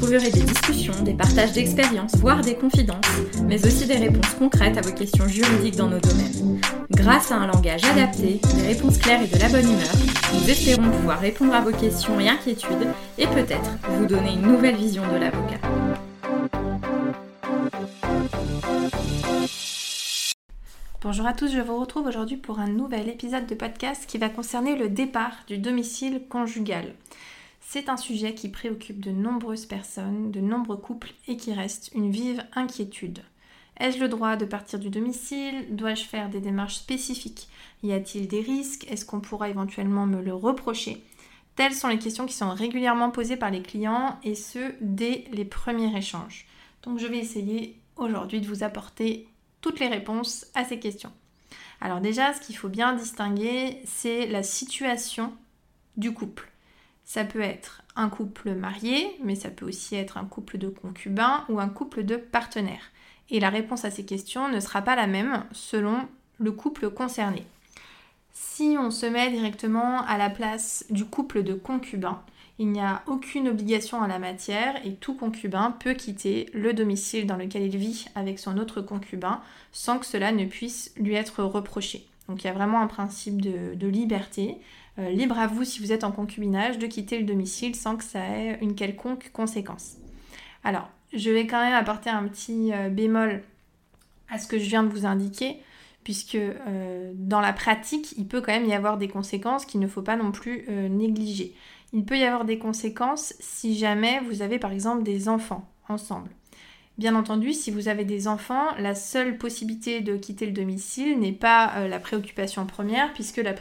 trouverez des discussions, des partages d'expériences, voire des confidences, mais aussi des réponses concrètes à vos questions juridiques dans nos domaines. Grâce à un langage adapté, des réponses claires et de la bonne humeur, nous espérons pouvoir répondre à vos questions et inquiétudes et peut-être vous donner une nouvelle vision de l'avocat. Bonjour à tous, je vous retrouve aujourd'hui pour un nouvel épisode de podcast qui va concerner le départ du domicile conjugal. C'est un sujet qui préoccupe de nombreuses personnes, de nombreux couples et qui reste une vive inquiétude. Ai-je le droit de partir du domicile? Dois-je faire des démarches spécifiques? Y a-t-il des risques? Est-ce qu'on pourra éventuellement me le reprocher? Telles sont les questions qui sont régulièrement posées par les clients et ce, dès les premiers échanges. Donc je vais essayer aujourd'hui de vous apporter toutes les réponses à ces questions. Alors déjà, ce qu'il faut bien distinguer, c'est la situation du couple. Ça peut être un couple marié, mais ça peut aussi être un couple de concubins ou un couple de partenaires. Et la réponse à ces questions ne sera pas la même selon le couple concerné. Si on se met directement à la place du couple de concubins, il n'y a aucune obligation en la matière et tout concubin peut quitter le domicile dans lequel il vit avec son autre concubin sans que cela ne puisse lui être reproché. Donc il y a vraiment un principe de, liberté. Euh, libre à vous si vous êtes en concubinage de quitter le domicile sans que ça ait une quelconque conséquence. Alors, je vais quand même apporter un petit euh, bémol à ce que je viens de vous indiquer puisque euh, dans la pratique, il peut quand même y avoir des conséquences qu'il ne faut pas non plus négliger. Il peut y avoir des conséquences si jamais vous avez par exemple des enfants ensemble. Bien entendu, si vous avez des enfants, la seule possibilité de quitter le domicile n'est pas la préoccupation première, puisque la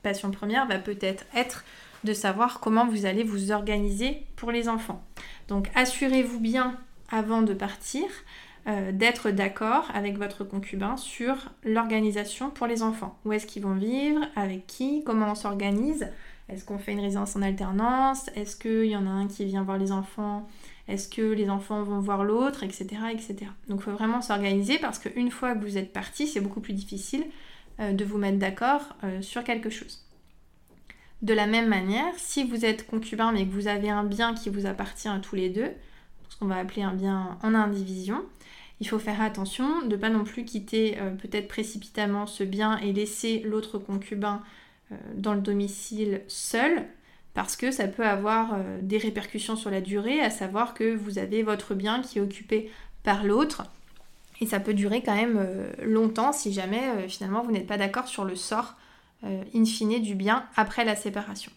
préoccupation première va peut-être être de savoir comment vous allez vous organiser pour les enfants. Donc assurez-vous bien avant de partir euh, d'être d'accord avec votre concubin sur l'organisation pour les enfants. Où est-ce qu'ils vont vivre, avec qui, comment on s'organise. Est-ce qu'on fait une résidence en alternance Est-ce qu'il y en a un qui vient voir les enfants Est-ce que les enfants vont voir l'autre Etc. etc. Donc il faut vraiment s'organiser parce qu'une fois que vous êtes parti, c'est beaucoup plus difficile de vous mettre d'accord euh, sur quelque chose. De la même manière, si vous êtes concubin mais que vous avez un bien qui vous appartient à tous les deux, ce qu'on va appeler un bien en indivision, il faut faire attention de ne pas non plus quitter euh, peut-être précipitamment ce bien et laisser l'autre concubin euh, dans le domicile seul parce que ça peut avoir euh, des répercussions sur la durée, à savoir que vous avez votre bien qui est occupé par l'autre et ça peut durer quand même longtemps si jamais finalement vous n'êtes pas d'accord sur le sort in fine du bien après la séparation.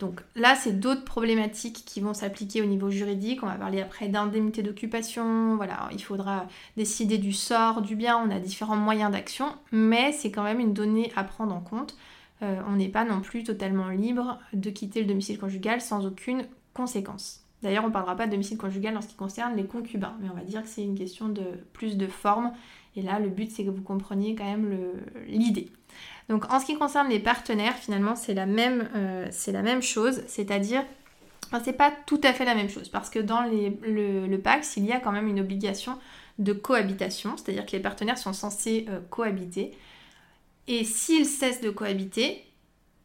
Donc là, c'est d'autres problématiques qui vont s'appliquer au niveau juridique. On va parler après d'indemnité d'occupation. Voilà, il faudra décider du sort, du bien. On a différents moyens d'action, mais c'est quand même une donnée à prendre en compte. Euh, on n'est pas non plus totalement libre de quitter le domicile conjugal sans aucune conséquence. D'ailleurs, on ne parlera pas de domicile conjugal en ce qui concerne les concubins, mais on va dire que c'est une question de plus de forme. Et là, le but, c'est que vous compreniez quand même l'idée. Donc en ce qui concerne les partenaires, finalement, c'est la, même, euh, chose, c'est-à-dire, c'est pas tout à fait la même chose, parce que dans le, le, PAX, il y a quand même une obligation de cohabitation, c'est-à-dire que les partenaires sont censés euh, cohabiter. Et s'ils cessent de cohabiter,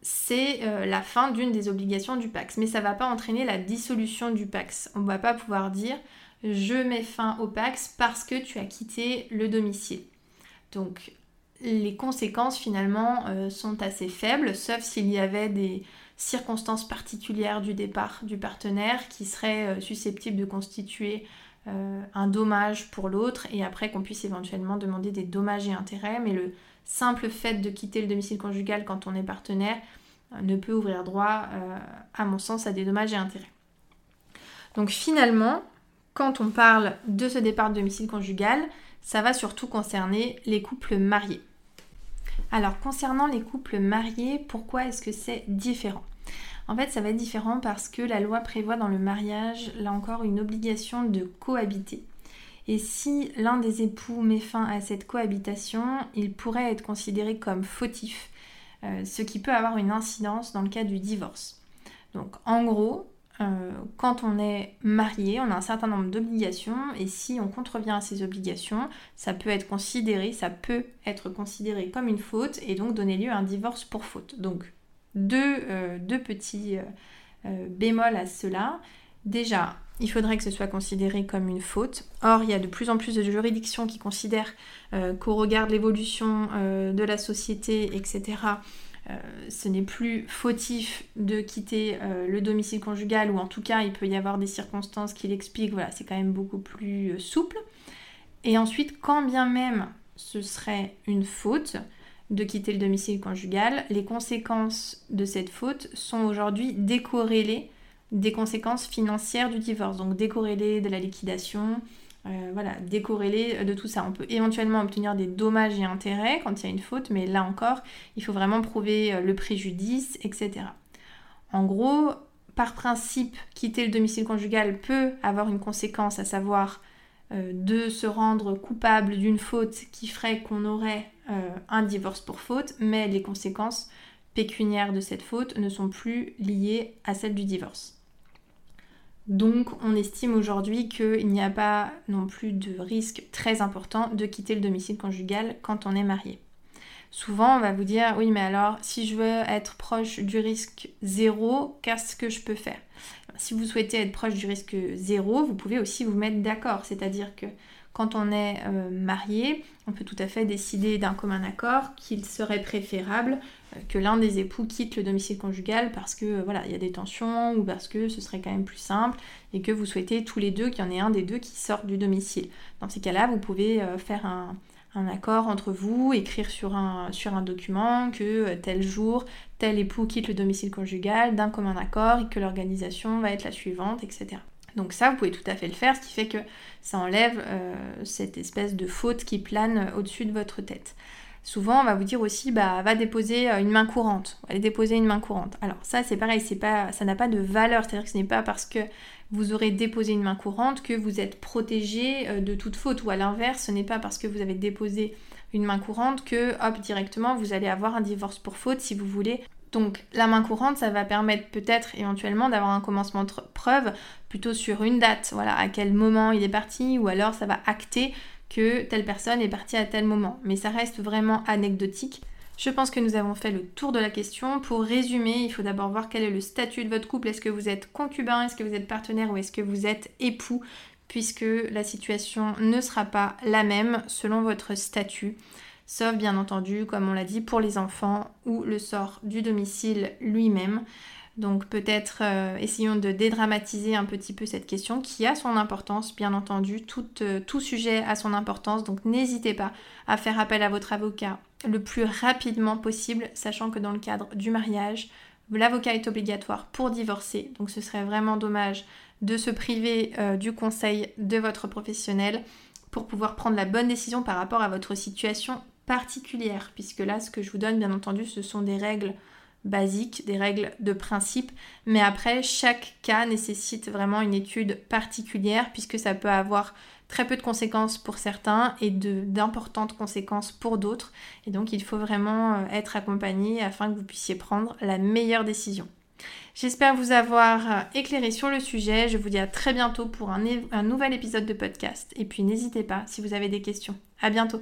c'est euh, la fin d'une des obligations du PAX. Mais ça ne va pas entraîner la dissolution du PAX. On ne va pas pouvoir dire je mets fin au PAX parce que tu as quitté le domicile. Donc les conséquences finalement euh, sont assez faibles, sauf s'il y avait des circonstances particulières du départ du partenaire qui seraient euh, susceptibles de constituer euh, un dommage pour l'autre et après qu'on puisse éventuellement demander des dommages et intérêts. Mais le simple fait de quitter le domicile conjugal quand on est partenaire ne peut ouvrir droit, à mon sens, à des dommages et intérêts. Donc finalement, quand on parle de ce départ de domicile conjugal, ça va surtout concerner les couples mariés. Alors concernant les couples mariés, pourquoi est-ce que c'est différent? En fait, ça va être différent parce que la loi prévoit dans le mariage, là encore, une obligation de cohabiter. Et si l'un des époux met fin à cette cohabitation, il pourrait être considéré comme fautif, euh, ce qui peut avoir une incidence dans le cas du divorce. Donc en gros, euh, quand on est marié, on a un certain nombre d'obligations et si on contrevient à ces obligations, ça peut être considéré, ça peut être considéré comme une faute et donc donner lieu à un divorce pour faute. Donc deux, euh, petits euh, bémols à cela. Déjà, il faudrait que ce soit considéré comme une faute. Or, il y a de plus en plus de juridictions qui considèrent qu'au regard de l'évolution de la société, etc., euh, ce n'est plus fautif de quitter euh, le domicile conjugal, ou en tout cas il peut y avoir des circonstances qui l'expliquent, voilà, c'est quand même beaucoup plus euh, souple. Et ensuite, quand bien même ce serait une faute de quitter le domicile conjugal, les conséquences de cette faute sont aujourd'hui décorrélées des conséquences financières du divorce, donc décorrélées de la liquidation, euh, voilà, décorrélé de tout ça. On peut éventuellement obtenir des dommages et intérêts quand il y a une faute, mais là encore, il faut vraiment prouver euh, le préjudice, etc. En gros, par principe, quitter le domicile conjugal peut avoir une conséquence, à savoir euh, de se rendre coupable d'une faute qui ferait qu'on aurait un divorce pour faute, mais les conséquences pécuniaires de cette faute ne sont plus liées à celles du divorce. Donc on estime aujourd'hui qu'il n'y a pas non plus de risque très important de quitter le domicile conjugal quand on est marié. Souvent on va vous dire oui mais alors si je veux être proche du risque zéro, qu'est-ce que je peux faire? Si vous souhaitez être proche du risque zéro, vous pouvez aussi vous mettre d'accord, c'est-à-dire que quand on est euh, marié, on peut tout à fait décider d'un commun accord qu'il serait préférable euh, que l'un des époux quitte le domicile conjugal parce que euh, voilà, il y a des tensions ou parce que ce serait quand même plus simple et que vous souhaitez tous les deux qu'il y en ait un des deux qui sorte du domicile. Dans ces cas-là, vous pouvez faire un, accord entre vous, écrire sur un, sur un document que tel jour, tel époux quitte le domicile conjugal d'un commun accord et que l'organisation va être la suivante, etc. Donc ça, vous pouvez tout à fait le faire, ce qui fait que ça enlève euh, cette espèce de faute qui plane au-dessus de votre tête. Souvent, on va vous dire aussi, bah, va déposer euh, une main courante. Allez déposer une main courante. Alors ça, c'est pareil, c'est pas, ça n'a pas de valeur. C'est-à-dire que ce n'est pas parce que vous aurez déposé une main courante que vous êtes protégé euh, de toute faute. Ou à l'inverse, ce n'est pas parce que vous avez déposé une main courante que, hop, directement, vous allez avoir un divorce pour faute si vous voulez donc la main courante, ça va permettre peut-être éventuellement d'avoir un commencement de preuve plutôt sur une date, voilà, à quel moment il est parti, ou alors ça va acter que telle personne est partie à tel moment. Mais ça reste vraiment anecdotique. Je pense que nous avons fait le tour de la question. Pour résumer, il faut d'abord voir quel est le statut de votre couple. Est-ce que vous êtes concubin, est-ce que vous êtes partenaire ou est-ce que vous êtes époux puisque la situation ne sera pas la même selon votre statut sauf bien entendu, comme on l'a dit, pour les enfants ou le sort du domicile lui-même. Donc peut-être euh, essayons de dédramatiser un petit peu cette question qui a son importance, bien entendu, tout, euh, tout sujet a son importance, donc n'hésitez pas à faire appel à votre avocat le plus rapidement possible, sachant que dans le cadre du mariage, l'avocat est obligatoire pour divorcer, donc ce serait vraiment dommage de se priver euh, du conseil de votre professionnel pour pouvoir prendre la bonne décision par rapport à votre situation particulière, puisque là, ce que je vous donne, bien entendu, ce sont des règles basiques, des règles de principe, mais après, chaque cas nécessite vraiment une étude particulière, puisque ça peut avoir très peu de conséquences pour certains et d'importantes conséquences pour d'autres, et donc il faut vraiment euh, être accompagné afin que vous puissiez prendre la meilleure décision. J'espère vous avoir euh, éclairé sur le sujet. Je vous dis à très bientôt pour un, un nouvel épisode de podcast. Et puis n'hésitez pas si vous avez des questions. À bientôt.